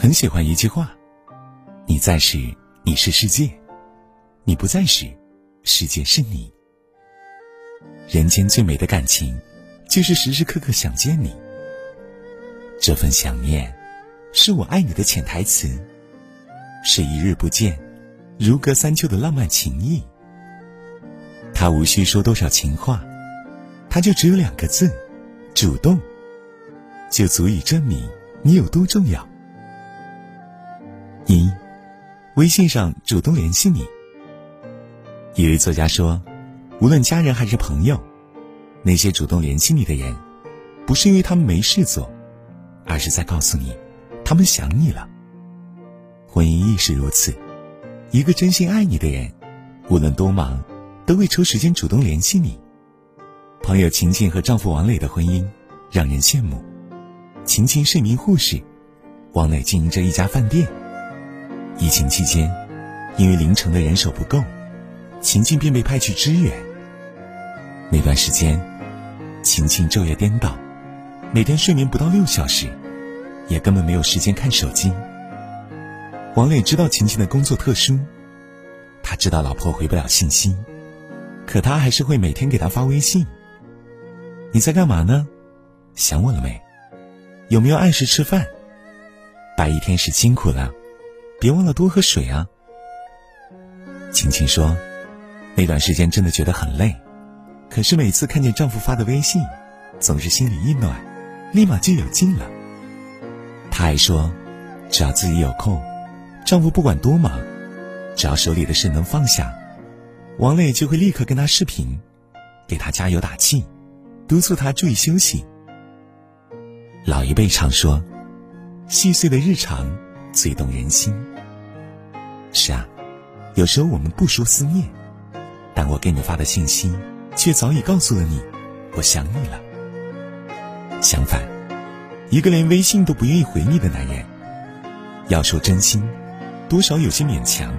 很喜欢一句话：“你在时，你是世界；你不在时，世界是你。”人间最美的感情，就是时时刻刻想见你。这份想念，是我爱你的潜台词，是一日不见，如隔三秋的浪漫情谊。他无需说多少情话，他就只有两个字：主动，就足以证明你有多重要。一，微信上主动联系你。一位作家说，无论家人还是朋友，那些主动联系你的人，不是因为他们没事做，而是在告诉你，他们想你了。婚姻亦是如此，一个真心爱你的人，无论多忙。都会抽时间主动联系你。朋友晴晴和丈夫王磊的婚姻让人羡慕。晴晴是一名护士，王磊经营着一家饭店。疫情期间，因为凌晨的人手不够，晴晴便被派去支援。那段时间，晴晴昼夜颠倒，每天睡眠不到六小时，也根本没有时间看手机。王磊知道晴晴的工作特殊，他知道老婆回不了信息。可他还是会每天给他发微信。你在干嘛呢？想我了没？有没有按时吃饭？白一天是辛苦了，别忘了多喝水啊。晴晴说，那段时间真的觉得很累，可是每次看见丈夫发的微信，总是心里一暖，立马就有劲了。她还说，只要自己有空，丈夫不管多忙，只要手里的事能放下。王磊就会立刻跟他视频，给他加油打气，督促他注意休息。老一辈常说：“细碎的日常最动人心。”是啊，有时候我们不说思念，但我给你发的信息，却早已告诉了你，我想你了。相反，一个连微信都不愿意回你的男人，要说真心，多少有些勉强。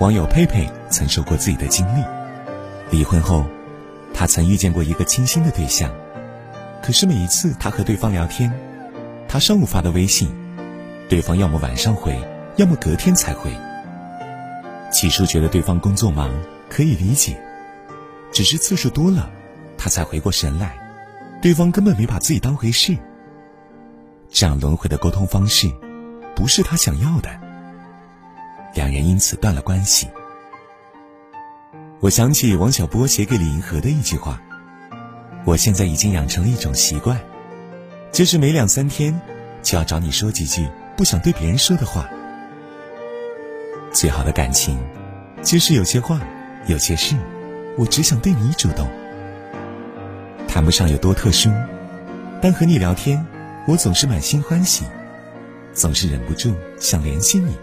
网友佩佩曾说过自己的经历：离婚后，她曾遇见过一个倾心的对象，可是每一次她和对方聊天，她上午发的微信，对方要么晚上回，要么隔天才回。起初觉得对方工作忙，可以理解，只是次数多了，他才回过神来，对方根本没把自己当回事。这样轮回的沟通方式，不是他想要的。两人因此断了关系。我想起王小波写给李银河的一句话：“我现在已经养成了一种习惯，就是每两三天就要找你说几句不想对别人说的话。最好的感情，就是有些话，有些事，我只想对你主动。谈不上有多特殊，但和你聊天，我总是满心欢喜，总是忍不住想联系你。”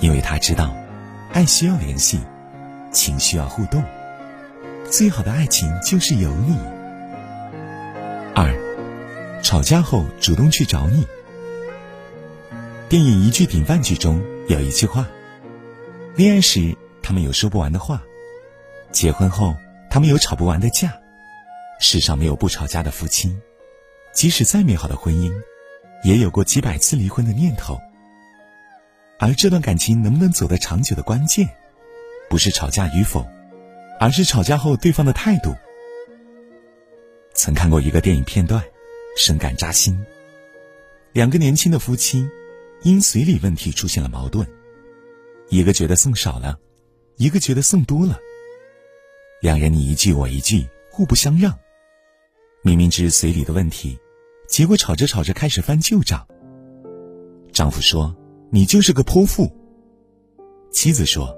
因为他知道，爱需要联系，情需要互动，最好的爱情就是有你。二，吵架后主动去找你。电影《一句顶万句》中有一句话：恋爱时他们有说不完的话，结婚后他们有吵不完的架。世上没有不吵架的夫妻，即使再美好的婚姻，也有过几百次离婚的念头。而这段感情能不能走得长久的关键，不是吵架与否，而是吵架后对方的态度。曾看过一个电影片段，深感扎心。两个年轻的夫妻，因随礼问题出现了矛盾，一个觉得送少了，一个觉得送多了。两人你一句我一句，互不相让。明明只是随礼的问题，结果吵着吵着开始翻旧账。丈夫说。你就是个泼妇。妻子说：“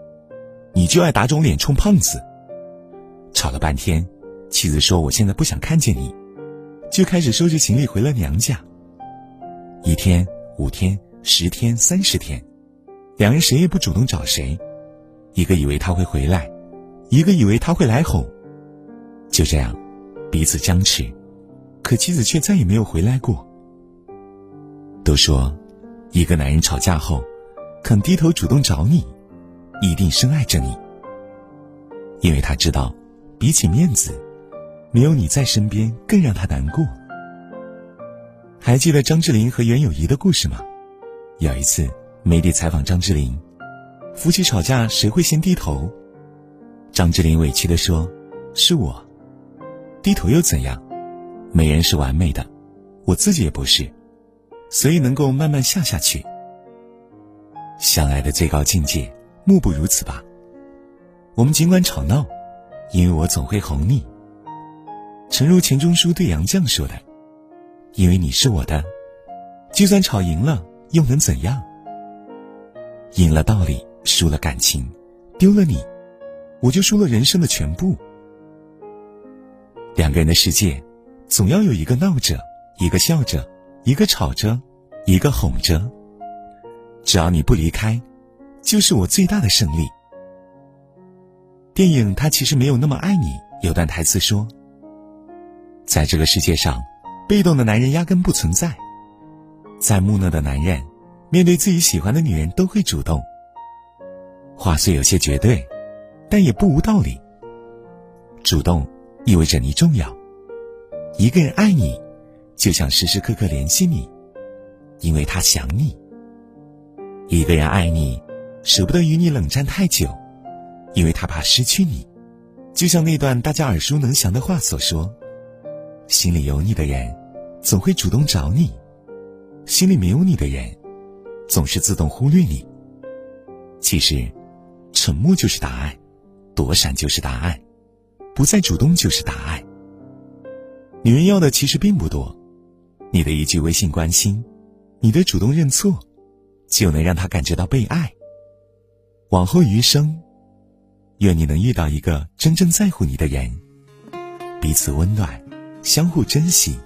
你就爱打肿脸充胖子。”吵了半天，妻子说：“我现在不想看见你。”就开始收拾行李回了娘家。一天、五天、十天、三十天，两人谁也不主动找谁，一个以为他会回来，一个以为他会来哄，就这样，彼此僵持。可妻子却再也没有回来过。都说。一个男人吵架后，肯低头主动找你，一定深爱着你。因为他知道，比起面子，没有你在身边更让他难过。还记得张智霖和袁咏仪的故事吗？有一次，媒体采访张智霖，夫妻吵架谁会先低头？张智霖委屈的说：“是我。”低头又怎样？没人是完美的，我自己也不是，所以能够慢慢下下去。相爱的最高境界，莫不如此吧？我们尽管吵闹，因为我总会哄你。诚如钱钟书对杨绛说的。因为你是我的，就算吵赢了又能怎样？赢了道理，输了感情，丢了你，我就输了人生的全部。两个人的世界，总要有一个闹着，一个笑着，一个吵着，一个哄着。只要你不离开，就是我最大的胜利。电影《他其实没有那么爱你》有段台词说：“在这个世界上。”被动的男人压根不存在，再木讷的男人，面对自己喜欢的女人都会主动。话虽有些绝对，但也不无道理。主动意味着你重要，一个人爱你，就想时时刻刻联系你，因为他想你。一个人爱你，舍不得与你冷战太久，因为他怕失去你。就像那段大家耳熟能详的话所说：“心里有你的人。”总会主动找你，心里没有你的人，总是自动忽略你。其实，沉默就是答案，躲闪就是答案，不再主动就是答案。女人要的其实并不多，你的一句微信关心，你的主动认错，就能让她感觉到被爱。往后余生，愿你能遇到一个真正在乎你的人，彼此温暖，相互珍惜。